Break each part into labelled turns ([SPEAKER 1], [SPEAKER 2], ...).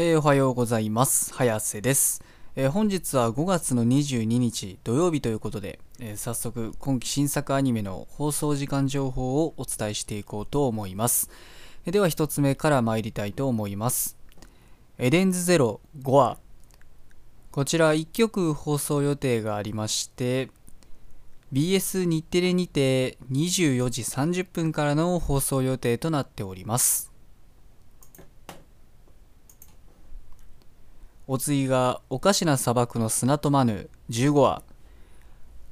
[SPEAKER 1] えーおはようございます。早瀬です、えー本日は5月の22日土曜日ということで、えー早速今期新作アニメの放送時間情報をお伝えしていこうと思います。えでは1つ目から参りたいと思います。エデンズゼロ5話。こちら1曲放送予定がありまして、BS 日テレにて24時30分からの放送予定となっております。お次がおかしな砂漠の砂とマヌ。15話。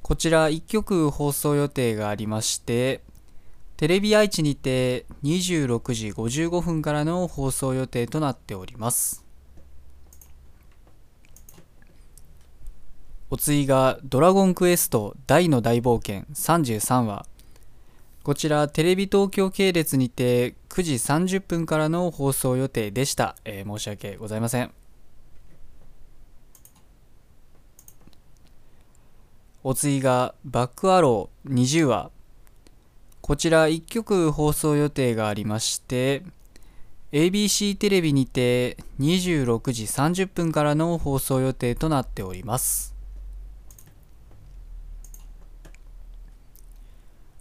[SPEAKER 1] こちら1曲放送予定がありましてテレビ愛知にて26時55分からの放送予定となっております。お次がドラゴンクエスト大の大冒険。33話。こちらテレビ東京系列にて9時30分からの放送予定でした、えー申し訳ございません。お次がバックアロー20話こちら1曲放送予定がありまして ABC テレビにて26時30分からの放送予定となっております。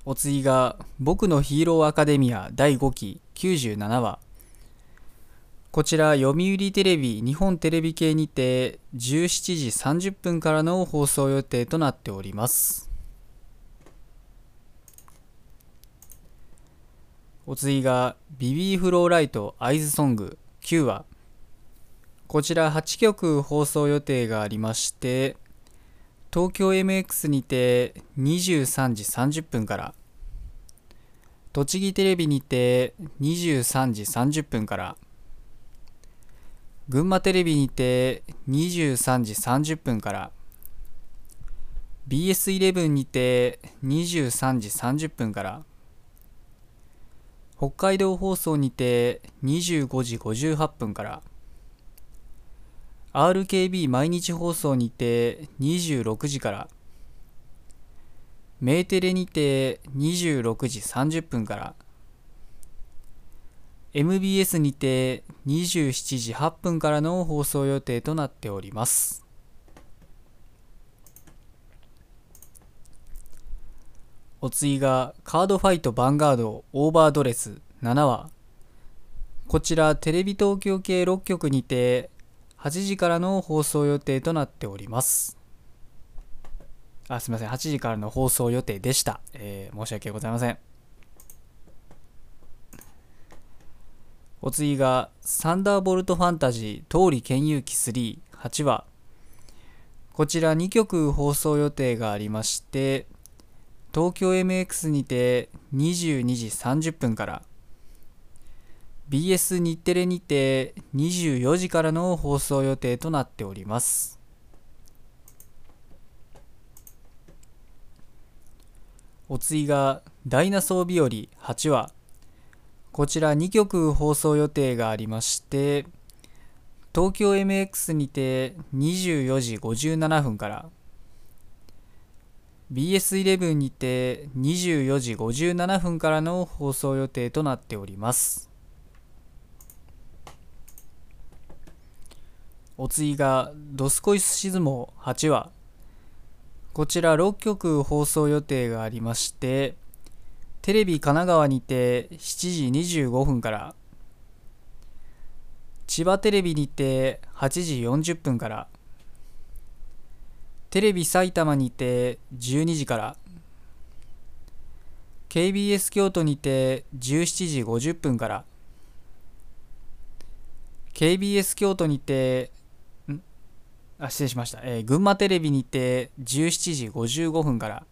[SPEAKER 1] お次が僕のヒーローアカデミア第5期97話。こちら読売テレビ日本テレビ系にて17時30分からの放送予定となっております。お次がビビーフローライトアイズソング。9話。こちら8曲放送予定がありまして東京 MX にて23時30分から。栃木テレビにて23時30分から。群馬テレビにて23時30分から BS11 にて23時30分から北海道放送にて25時58分から RKB 毎日放送にて26時からメーテレにて26時30分から MBS にて27時8分からの放送予定となっております。お次がカードファイトヴァンガードオーバードレス。7話。こちらテレビ東京系6局にて8時からの放送予定となっております。あすみません。8時からの放送予定でした、えー申し訳ございません。お次がサンダーボルトファンタジー通り剣遊記38話。こちら2曲放送予定がありまして東京 MX にて22時30分から。BS 日テレにて24時からの放送予定となっております。お次がダイナソー日和8話。こちら2曲放送予定がありまして東京 MX にて24時57分から BS11 にて24時57分からの放送予定となっております。お次が「ドスコイスシズモ8話」こちら6曲放送予定がありましてテレビ神奈川にて7時25分から千葉テレビにて8時40分からテレビ埼玉にて12時から KBS 京都にて17時50分から KBS 京都にてあ失礼しました、えー群馬テレビにて17時55分から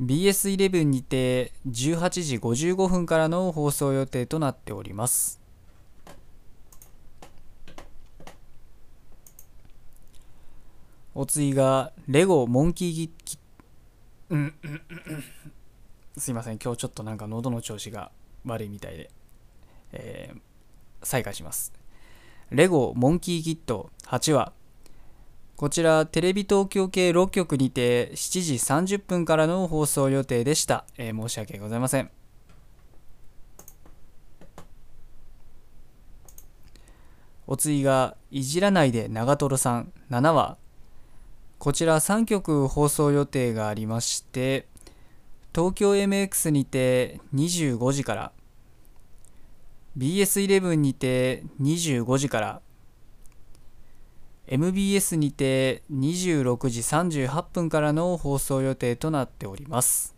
[SPEAKER 1] BS11 にて18時55分からの放送予定となっております。お次がレゴモンキーギキうんうんすいません。今日ちょっとなんか喉の調子が悪いみたいで、えー再開します。レゴモンキーキット8話こちらテレビ東京系6局にて7時30分からの放送予定でした、えー申し訳ございません。お次がいじらないで長瀞さん。7話。こちら3曲放送予定がありまして東京 MX にて25時から BS11 にて25時から MBS にて26時38分からの放送予定となっております。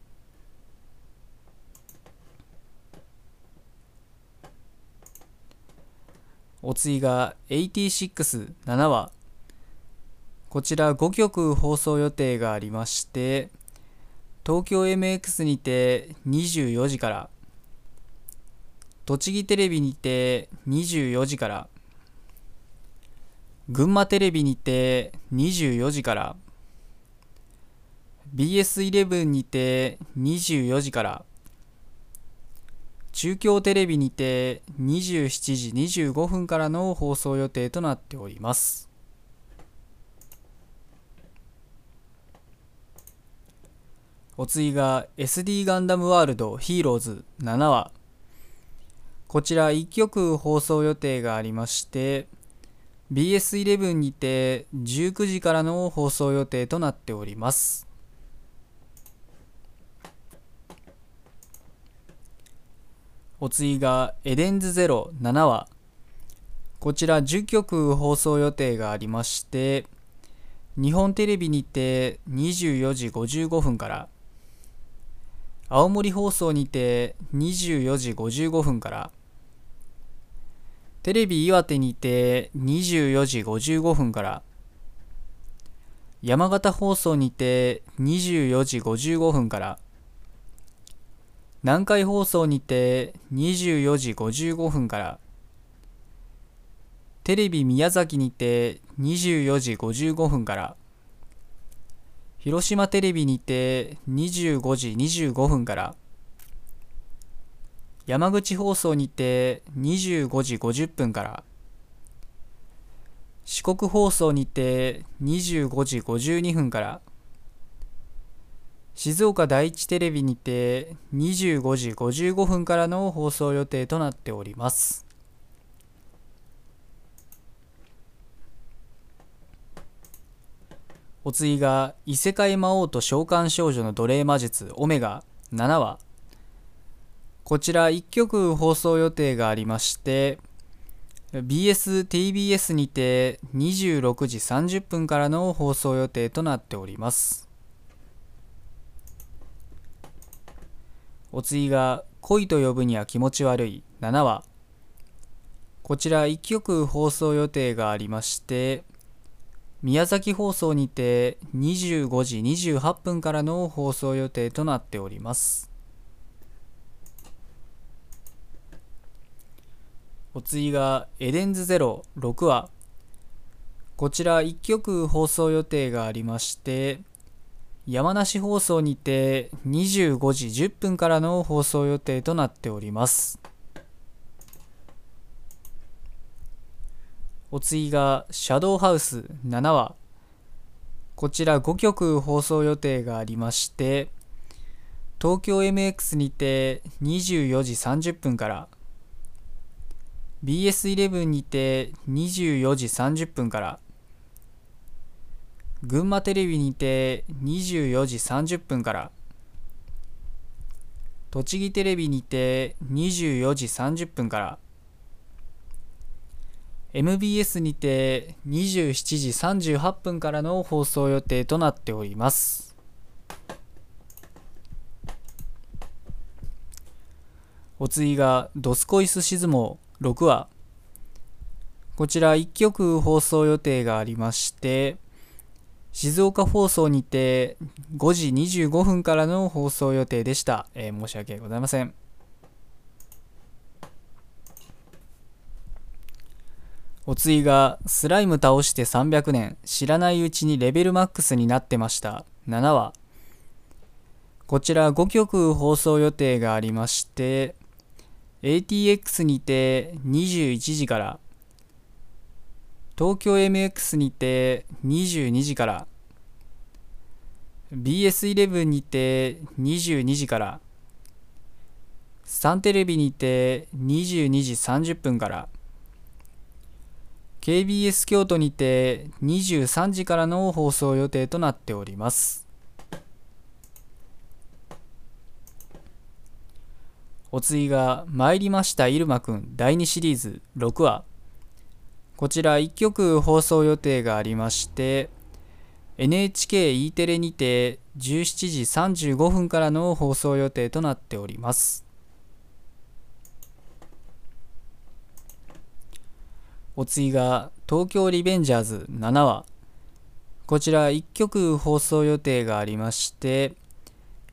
[SPEAKER 1] お次が867話こちら5曲放送予定がありまして東京 MX にて24時から栃木テレビにて24時から群馬テレビにて24時から。BS11 にて24時から。中京テレビにて27時25分からの放送予定となっております。お次が SD ガンダムワールドヒーローズ7話。こちら1曲放送予定がありまして BS11 にて19時からの放送予定となっております。お次がエデンズゼロ7話。こちら10曲放送予定がありまして日本テレビにて24時55分から青森放送にて24時55分からテレビ岩手にて24時55分から山形放送にて24時55分から南海放送にて24時55分からテレビ宮崎にて24時55分から広島テレビにて25時25分から山口放送にて25時50分から。四国放送にて25時52分から。静岡第一テレビにて25時55分からの放送予定となっております。お次が異世界魔王と召喚少女の奴隷魔術オメガ7話。こちら1曲放送予定がありまして BSTBS にて26時30分からの放送予定となっております。お次が恋と呼ぶには気持ち悪い7話こちら1曲放送予定がありまして宮崎放送にて25時28分からの放送予定となっております。お次がエデンズゼロ6話こちら1曲放送予定がありまして山梨放送にて25時10分からの放送予定となっております。お次がシャドウハウス7話。こちら5曲放送予定がありまして東京 MX にて24時30分から BS11 にて24時30分から群馬テレビにて24時30分から栃木テレビにて24時30分から MBS にて27時38分からの放送予定となっております。お次がドスコイスシズモ。6話こちら1曲放送予定がありまして静岡放送にて5時25分からの放送予定でした、えー、申し訳ございません。お次がスライム倒して300年知らないうちにレベルマックスになってました。7話こちら5曲放送予定がありまして ATX にて21時から東京 MX にて22時から BS11 にて22時からサンテレビにて22時30分から KBS 京都にて23時からの放送予定となっております。お次が「参りました入間くん」第2シリーズ6話。こちら1曲放送予定がありまして NHKE テレにて17時35分からの放送予定となっております。お次が東京リベンジャーズ7話。こちら1曲放送予定がありまして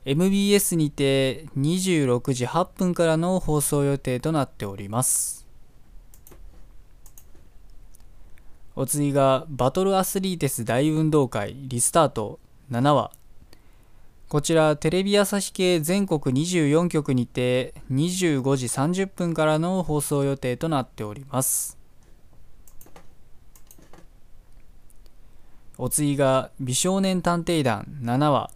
[SPEAKER 1] MBS にて26時8分からの放送予定となっております。お次がバトルアスリーテス大運動会リスタート。7話。こちらテレビ朝日系全国24局にて25時30分からの放送予定となっております。お次が美少年探偵団。7話。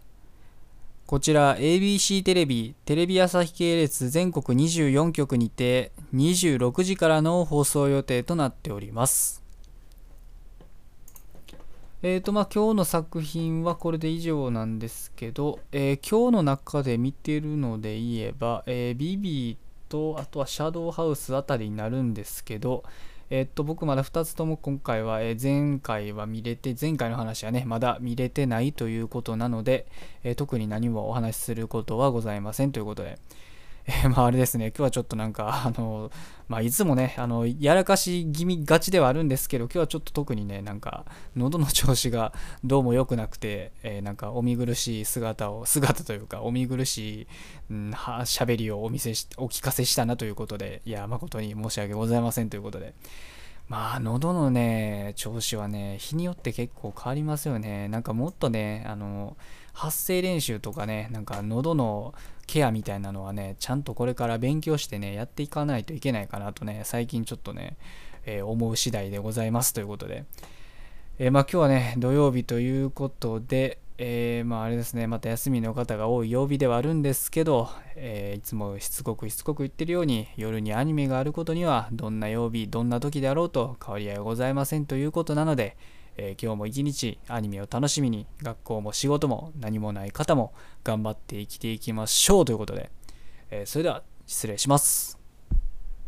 [SPEAKER 1] こちら ABC テレビ、テレビ朝日系列全国24局にて26時からの放送予定となっております。えーとまあ今日の作品はこれで以上なんですけど、えー、今日の中で見てるので言えば、えー、ビビとあとはシャドウハウスあたりになるんですけど、えっと、僕まだ2つとも今回は、え前回は見れて、前回の話はね、まだ見れてないということなので、え特に何もお話しすることはございませんということで、え、まああれですね、今日はちょっとなんか、あの、まあいつもね、あの、やらかし気味がちではあるんですけど、今日はちょっと特にね、なんか、喉の調子がどうも良くなくて、えー、なんか、お見苦しい姿を、姿というか、お見苦しい、うん、は、喋りをお見せし、お聞かせしたなということで、いや、誠に申し訳ございませんということで、まあ、喉のね、調子はね、日によって結構変わりますよね。なんかもっとね、あの、発声練習とかね、なんか喉のケアみたいなのはね、ちゃんとこれから勉強してね、やっていかないといけないかなとね、最近ちょっとね、えー、思う次第でございますということで。えー、まあ今日はね、土曜日ということで、えー、まああれですね、また休みの方が多い曜日ではあるんですけど、えー、いつもしつこくしつこく言ってるように、夜にアニメがあることには、どんな曜日、どんな時であろうと変わり合いはございませんということなので、えー、今日も一日アニメを楽しみに、学校も仕事も何もない方も頑張って生きていきましょうということで、えそれでは失礼します。